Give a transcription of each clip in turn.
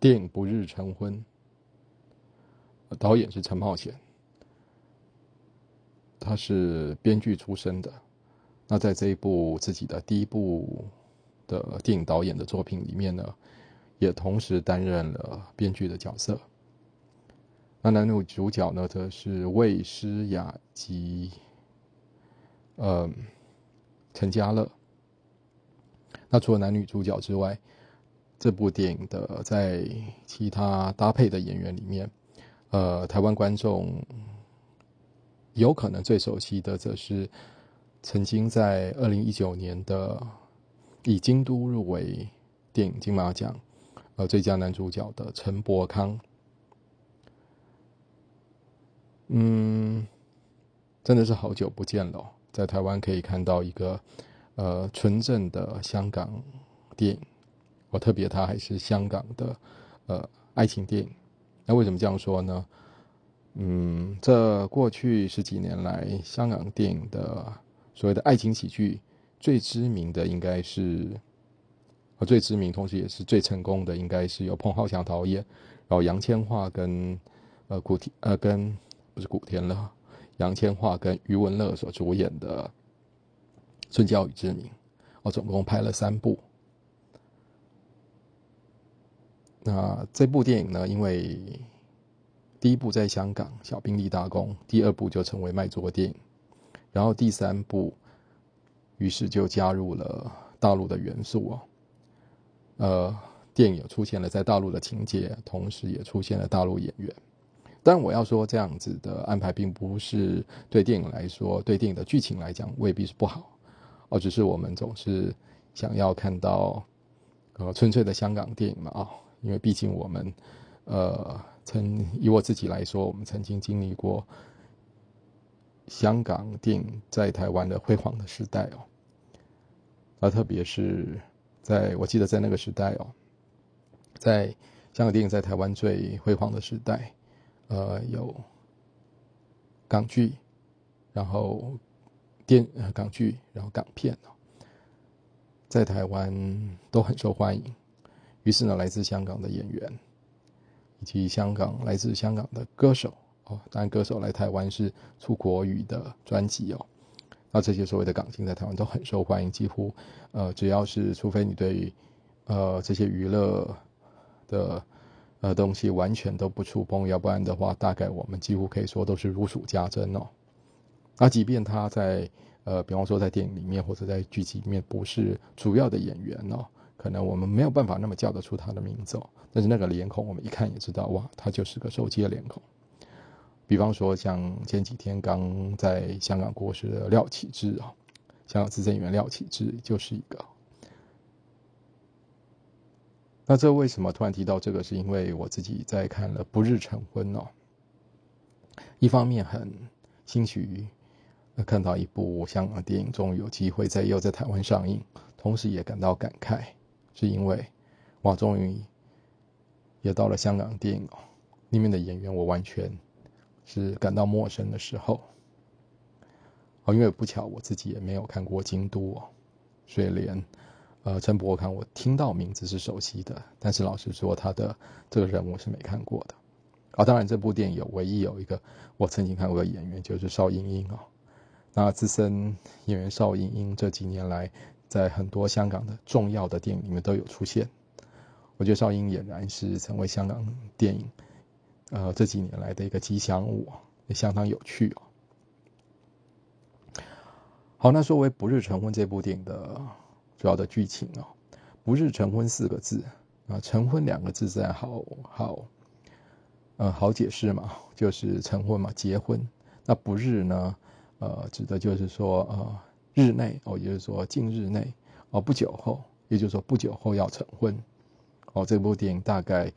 电影《不日成婚》，导演是陈茂贤，他是编剧出身的。那在这一部自己的第一部的电影导演的作品里面呢，也同时担任了编剧的角色。那男女主角呢，则是魏诗雅及呃陈嘉乐。那除了男女主角之外，这部电影的在其他搭配的演员里面，呃，台湾观众有可能最熟悉的，则是曾经在二零一九年的以京都入围电影金马奖呃最佳男主角的陈柏康。嗯，真的是好久不见了，在台湾可以看到一个。呃，纯正的香港电影，我特别它还是香港的呃爱情电影。那为什么这样说呢？嗯，这过去十几年来，香港电影的所谓的爱情喜剧最知名的应该是，呃最知名，同时也是最成功的，应该是由彭浩翔导演，然后杨千嬅跟呃古天呃跟不是古天乐，杨千嬅跟余文乐所主演的。《教育之名》，我总共拍了三部。那这部电影呢？因为第一部在香港小兵立大功，第二部就成为卖座电影，然后第三部，于是就加入了大陆的元素哦。呃，电影出现了在大陆的情节，同时也出现了大陆演员。但我要说，这样子的安排并不是对电影来说，对电影的剧情来讲未必是不好。哦，只是我们总是想要看到，呃，纯粹的香港电影嘛啊，因为毕竟我们，呃，曾以我自己来说，我们曾经经历过香港电影在台湾的辉煌的时代哦，啊，特别是在我记得在那个时代哦，在香港电影在台湾最辉煌的时代，呃，有港剧，然后。电港剧，然后港片哦，在台湾都很受欢迎。于是呢，来自香港的演员，以及香港来自香港的歌手哦，当然歌手来台湾是出国语的专辑哦。那这些所谓的港星在台湾都很受欢迎，几乎呃，只要是除非你对呃这些娱乐的呃东西完全都不触碰，要不然的话，大概我们几乎可以说都是如数家珍哦。那即便他在呃，比方说在电影里面或者在剧集里面不是主要的演员哦，可能我们没有办法那么叫得出他的名字哦，但是那个脸孔我们一看也知道，哇，他就是个手机的脸孔。比方说像前几天刚在香港过世的廖启智啊，香港资深演员廖启智就是一个。那这为什么突然提到这个？是因为我自己在看了《不日成婚》哦，一方面很兴许。看到一部香港电影终于有机会在又在台湾上映，同时也感到感慨，是因为哇，终于也到了香港电影哦，里面的演员我完全是感到陌生的时候。哦，因为不巧我自己也没有看过《京都》哦，所以连呃陈伯康我听到名字是熟悉的，但是老实说他的这个人物是没看过的。啊，当然这部电影有唯一有一个我曾经看过的演员就是邵英英哦。那资深演员邵英英这几年来，在很多香港的重要的电影里面都有出现。我觉得邵英俨然是成为香港电影，呃，这几年来的一个吉祥物，也相当有趣哦。好，那说回《不日成婚》这部电影的主要的剧情哦，“不日成婚”四个字啊，“成婚”两个字自然好好，呃，好解释嘛，就是成婚嘛，结婚。那“不日”呢？呃，指的就是说，呃，日内哦，也就是说近日内哦，不久后，也就是说不久后要成婚哦。这部电影大概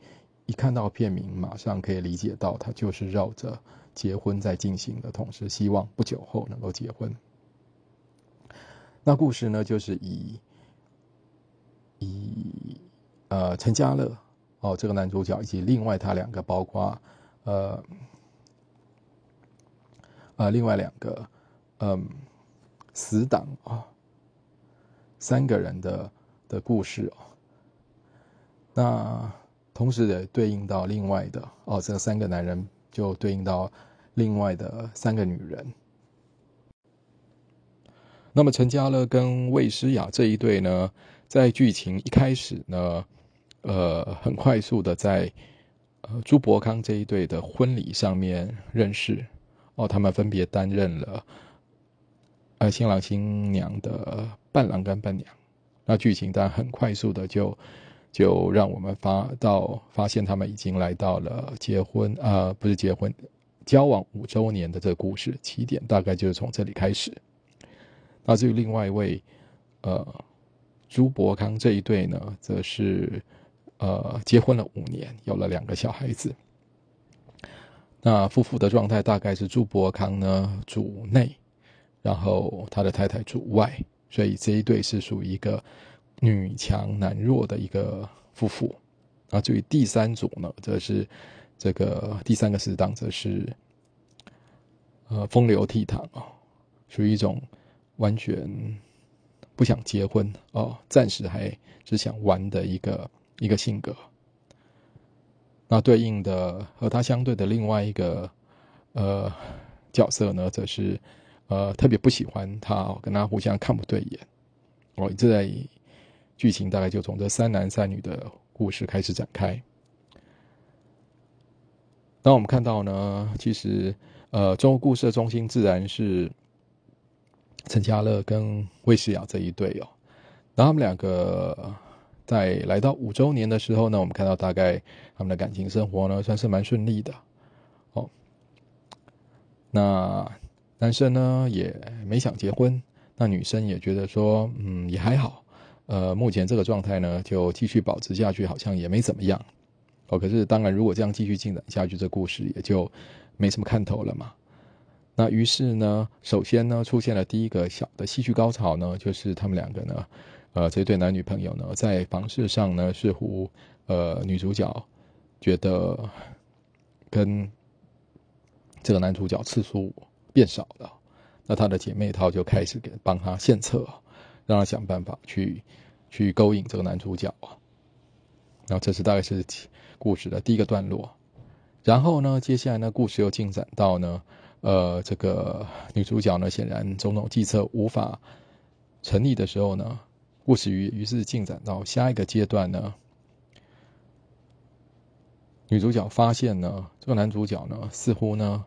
一看到片名，马上可以理解到，它就是绕着结婚在进行的，同时希望不久后能够结婚。那故事呢，就是以以呃陈嘉乐哦这个男主角以及另外他两个，包括呃。呃，另外两个，嗯，死党啊，三个人的的故事哦。那同时也对应到另外的哦，这三个男人就对应到另外的三个女人。那么陈嘉乐跟魏诗雅这一对呢，在剧情一开始呢，呃，很快速的在呃朱伯康这一对的婚礼上面认识哦，他们分别担任了呃新郎新娘的伴郎跟伴娘。那剧情当然很快速的就就让我们发到发现他们已经来到了结婚啊，不是结婚，交往五周年的这个故事起点，大概就是从这里开始。那至于另外一位，呃，朱伯康这一对呢，则是呃结婚了五年，有了两个小孩子。那夫妇的状态大概是朱伯康呢主内，然后他的太太主外，所以这一对是属于一个女强男弱的一个夫妇。啊，至于第三组呢，则是这个第三个死党，则是呃风流倜傥啊，属于一种。完全不想结婚哦，暂时还只想玩的一个一个性格。那对应的和他相对的另外一个呃角色呢，则是呃特别不喜欢他，跟他互相看不对眼。哦，这在剧情大概就从这三男三女的故事开始展开。那我们看到呢，其实呃，中国故事的中心自然是。陈嘉乐跟魏诗雅这一对哦，然后他们两个在来到五周年的时候呢，我们看到大概他们的感情生活呢算是蛮顺利的哦。那男生呢也没想结婚，那女生也觉得说嗯也还好，呃目前这个状态呢就继续保持下去，好像也没怎么样哦。可是当然如果这样继续进展下去，这故事也就没什么看头了嘛。那于是呢，首先呢，出现了第一个小的戏剧高潮呢，就是他们两个呢，呃，这对男女朋友呢，在房事上呢，似乎呃，女主角觉得跟这个男主角次数变少了，那她的姐妹淘就开始给帮他献策，让他想办法去去勾引这个男主角啊。然后这是大概是故事的第一个段落，然后呢，接下来呢，故事又进展到呢。呃，这个女主角呢，显然种种计策无法成立的时候呢，故事于于是进展到下一个阶段呢，女主角发现呢，这个男主角呢，似乎呢，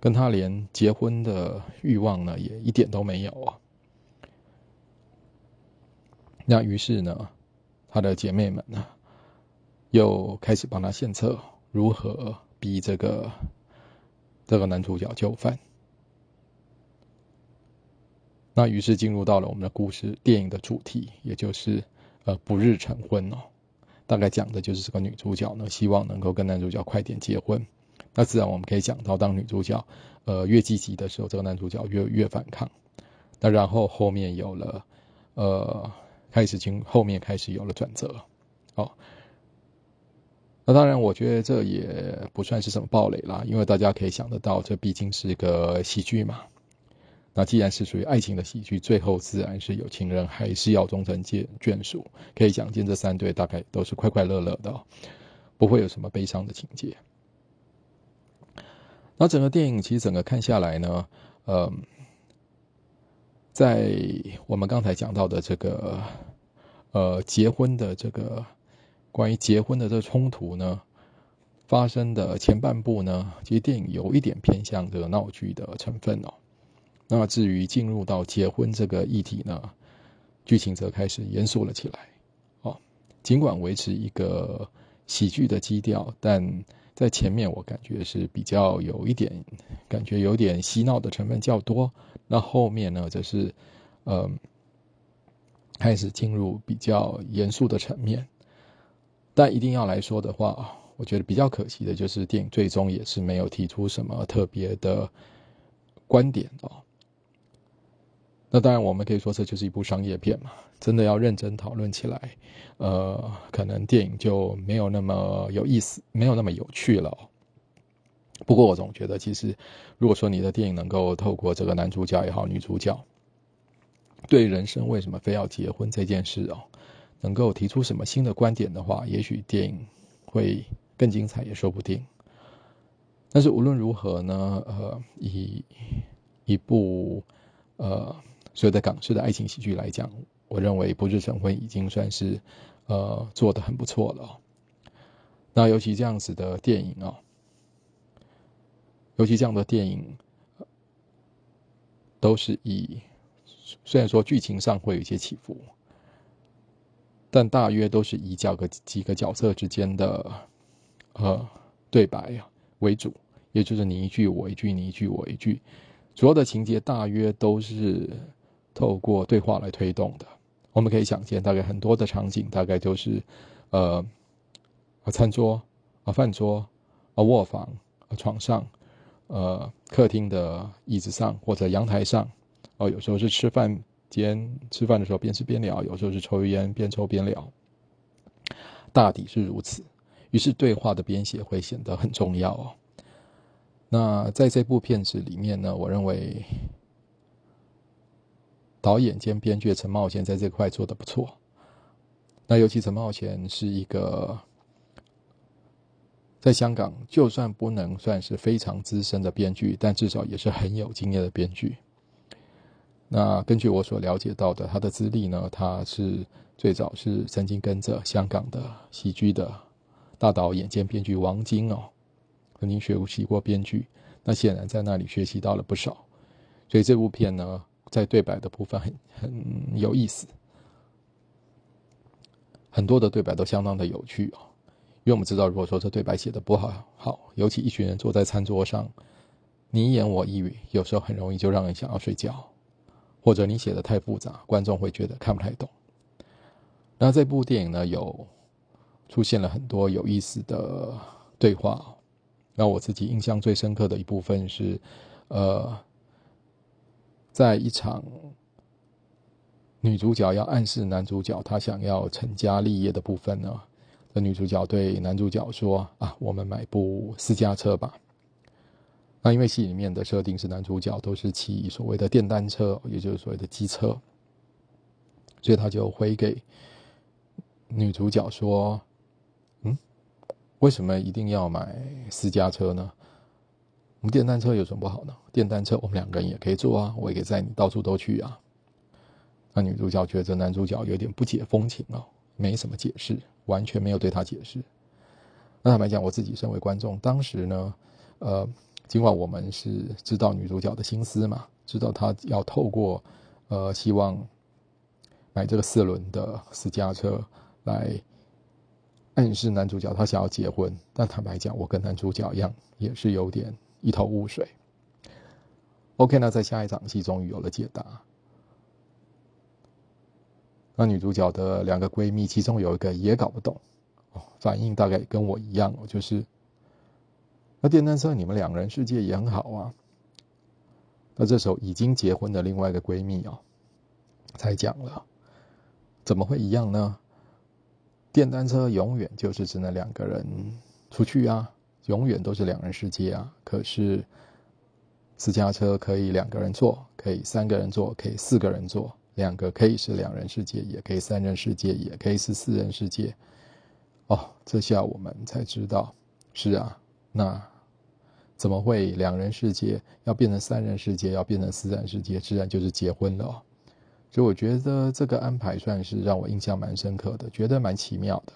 跟他连结婚的欲望呢，也一点都没有啊。那于是呢，她的姐妹们呢，又开始帮他献策，如何？逼这个这个男主角就范，那于是进入到了我们的故事电影的主题，也就是呃不日成婚哦。大概讲的就是这个女主角呢，希望能够跟男主角快点结婚。那自然我们可以讲到，当女主角呃越积极的时候，这个男主角越越反抗。那然后后面有了呃开始经后面开始有了转折，哦。那当然，我觉得这也不算是什么暴雷啦，因为大家可以想得到，这毕竟是个喜剧嘛。那既然是属于爱情的喜剧，最后自然是有情人还是要终成眷眷属。可以想见，这三对大概都是快快乐乐的，不会有什么悲伤的情节。那整个电影其实整个看下来呢，嗯，在我们刚才讲到的这个呃结婚的这个。关于结婚的这冲突呢，发生的前半部呢，其实电影有一点偏向这个闹剧的成分哦。那至于进入到结婚这个议题呢，剧情则开始严肃了起来。哦，尽管维持一个喜剧的基调，但在前面我感觉是比较有一点感觉有点嬉闹的成分较多。那后面呢，则是嗯开始进入比较严肃的层面。但一定要来说的话，我觉得比较可惜的就是电影最终也是没有提出什么特别的观点哦。那当然，我们可以说这就是一部商业片嘛。真的要认真讨论起来，呃，可能电影就没有那么有意思，没有那么有趣了。不过我总觉得，其实如果说你的电影能够透过这个男主角也好，女主角对人生为什么非要结婚这件事哦。能够提出什么新的观点的话，也许电影会更精彩，也说不定。但是无论如何呢，呃，以一部呃所有的港式的爱情喜剧来讲，我认为《不日成婚》已经算是呃做的很不错了。那尤其这样子的电影啊，尤其这样的电影，都是以虽然说剧情上会有一些起伏。但大约都是以角个几个角色之间的呃对白为主，也就是你一句我一句，你一句我一句，主要的情节大约都是透过对话来推动的。我们可以想见，大概很多的场景大概都是呃啊餐桌啊饭桌啊卧房啊床上呃客厅的椅子上或者阳台上哦，有时候是吃饭。间吃饭的时候边吃边聊，有时候是抽烟边抽边聊，大抵是如此。于是对话的编写会显得很重要哦。那在这部片子里面呢，我认为导演兼编剧陈茂贤在这块做的不错。那尤其陈茂贤是一个在香港就算不能算是非常资深的编剧，但至少也是很有经验的编剧。那根据我所了解到的，他的资历呢，他是最早是曾经跟着香港的喜剧的大导演兼编剧王晶哦，曾经学习过编剧。那显然在那里学习到了不少，所以这部片呢，在对白的部分很很有意思，很多的对白都相当的有趣哦。因为我们知道，如果说这对白写的不好，好，尤其一群人坐在餐桌上，你一言我一语，有时候很容易就让人想要睡觉。或者你写的太复杂，观众会觉得看不太懂。那这部电影呢，有出现了很多有意思的对话。那我自己印象最深刻的一部分是，呃，在一场女主角要暗示男主角她想要成家立业的部分呢，那女主角对男主角说：“啊，我们买部私家车吧。”那因为戏里面的设定是男主角都是骑所谓的电单车，也就是所谓的机车，所以他就回给女主角说：“嗯，为什么一定要买私家车呢？我们电单车有什么不好呢？电单车我们两个人也可以坐啊，我也可以载你到处都去啊。”那女主角觉得男主角有点不解风情哦，没什么解释，完全没有对他解释。那坦白讲，我自己身为观众，当时呢，呃。尽管我们是知道女主角的心思嘛，知道她要透过，呃，希望买这个四轮的私家车来暗示男主角他想要结婚，但坦白讲，我跟男主角一样，也是有点一头雾水。OK，那在下一场戏终于有了解答。那女主角的两个闺蜜，其中有一个也搞不懂，哦，反应大概跟我一样，就是。那电单车，你们两人世界也很好啊。那这时候已经结婚的另外一个闺蜜哦，才讲了，怎么会一样呢？电单车永远就是只能两个人出去啊，永远都是两人世界啊。可是私家车可以两个人坐，可以三个人坐，可以四个人坐，两个可以是两人世界，也可以三人世界，也可以是四人世界。哦，这下我们才知道，是啊。那怎么会两人世界要变成三人世界，要变成四人世界？自然就是结婚了。所以我觉得这个安排算是让我印象蛮深刻的，觉得蛮奇妙的。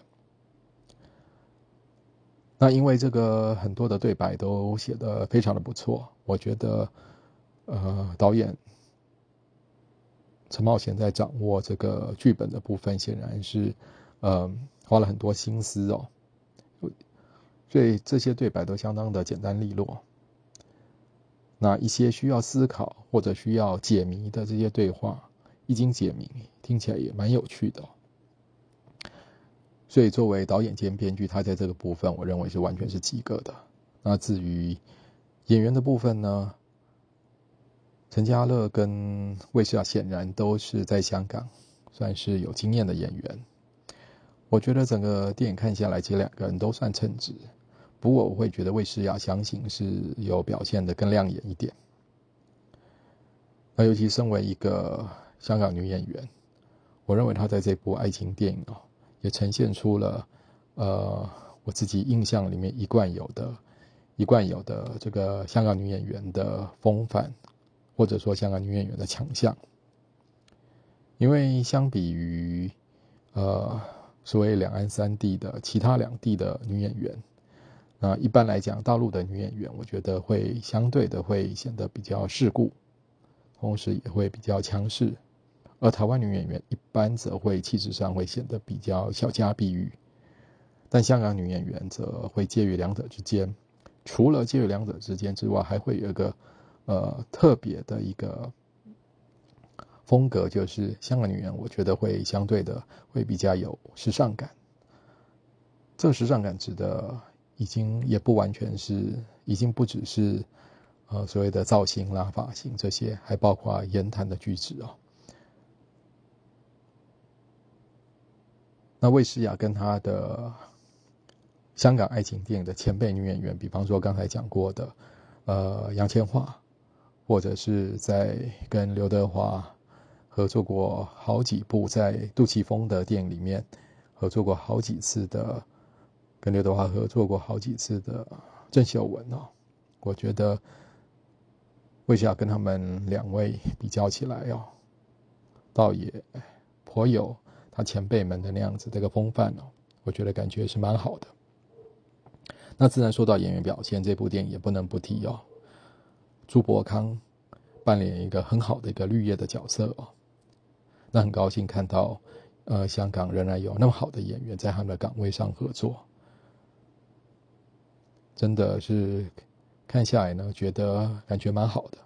那因为这个很多的对白都写的非常的不错，我觉得呃导演陈茂贤在掌握这个剧本的部分，显然是呃花了很多心思哦。所以这些对白都相当的简单利落。那一些需要思考或者需要解谜的这些对话，一经解谜，听起来也蛮有趣的。所以作为导演兼编剧，他在这个部分，我认为是完全是及格的。那至于演员的部分呢？陈嘉乐跟魏诗雅显然都是在香港算是有经验的演员。我觉得整个电影看下来，其实两个人都算称职。不过我会觉得魏诗雅相信是有表现的更亮眼一点。那尤其身为一个香港女演员，我认为她在这部爱情电影哦，也呈现出了呃我自己印象里面一贯有的、一贯有的这个香港女演员的风范，或者说香港女演员的强项。因为相比于呃所谓两岸三地的其他两地的女演员，那一般来讲，大陆的女演员，我觉得会相对的会显得比较世故，同时也会比较强势。而台湾女演员一般则会气质上会显得比较小家碧玉，但香港女演员则会介于两者之间。除了介于两者之间之外，还会有一个呃特别的一个风格，就是香港女演员，我觉得会相对的会比较有时尚感。这个时尚感指的已经也不完全是，已经不只是呃所谓的造型啦、发型这些，还包括言谈的举止哦。那魏诗雅跟她的香港爱情电影的前辈女演员，比方说刚才讲过的，呃，杨千嬅，或者是在跟刘德华合作过好几部，在杜琪峰的电影里面合作过好几次的，跟刘德华合作过好几次的郑秀文哦，我觉得魏诗雅跟他们两位比较起来哦，倒也颇有。他前辈们的那样子这个风范哦，我觉得感觉是蛮好的。那自然说到演员表现，这部电影也不能不提哦。朱伯康扮演一个很好的一个绿叶的角色哦，那很高兴看到，呃，香港仍然有那么好的演员在他们的岗位上合作，真的是看下来呢，觉得感觉蛮好的。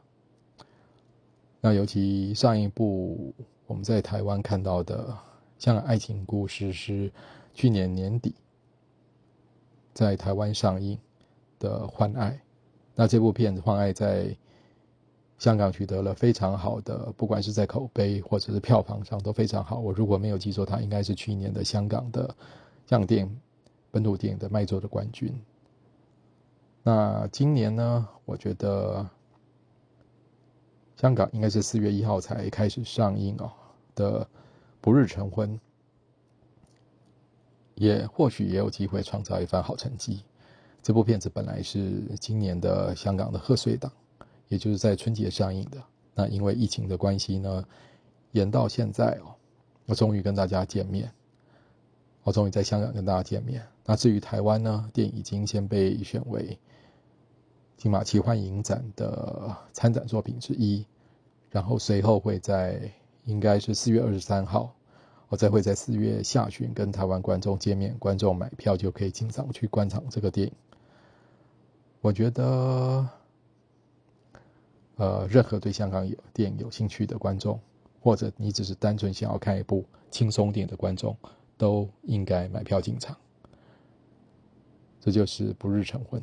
那尤其上一部我们在台湾看到的。像爱情故事是去年年底在台湾上映的《换爱》，那这部片子《换爱》在香港取得了非常好的，不管是在口碑或者是票房上都非常好。我如果没有记错，它应该是去年的香港的香港电本土电影的卖座的冠军。那今年呢？我觉得香港应该是四月一号才开始上映哦的。不日成婚，也或许也有机会创造一番好成绩。这部片子本来是今年的香港的贺岁档，也就是在春节上映的。那因为疫情的关系呢，延到现在哦，我终于跟大家见面，我终于在香港跟大家见面。那至于台湾呢，电影已经先被选为金马奇幻影展的参展作品之一，然后随后会在。应该是四月二十三号，我再会在四月下旬跟台湾观众见面，观众买票就可以进场去观赏这个电影。我觉得，呃，任何对香港有电影有兴趣的观众，或者你只是单纯想要看一部轻松电影的观众，都应该买票进场。这就是不日成婚。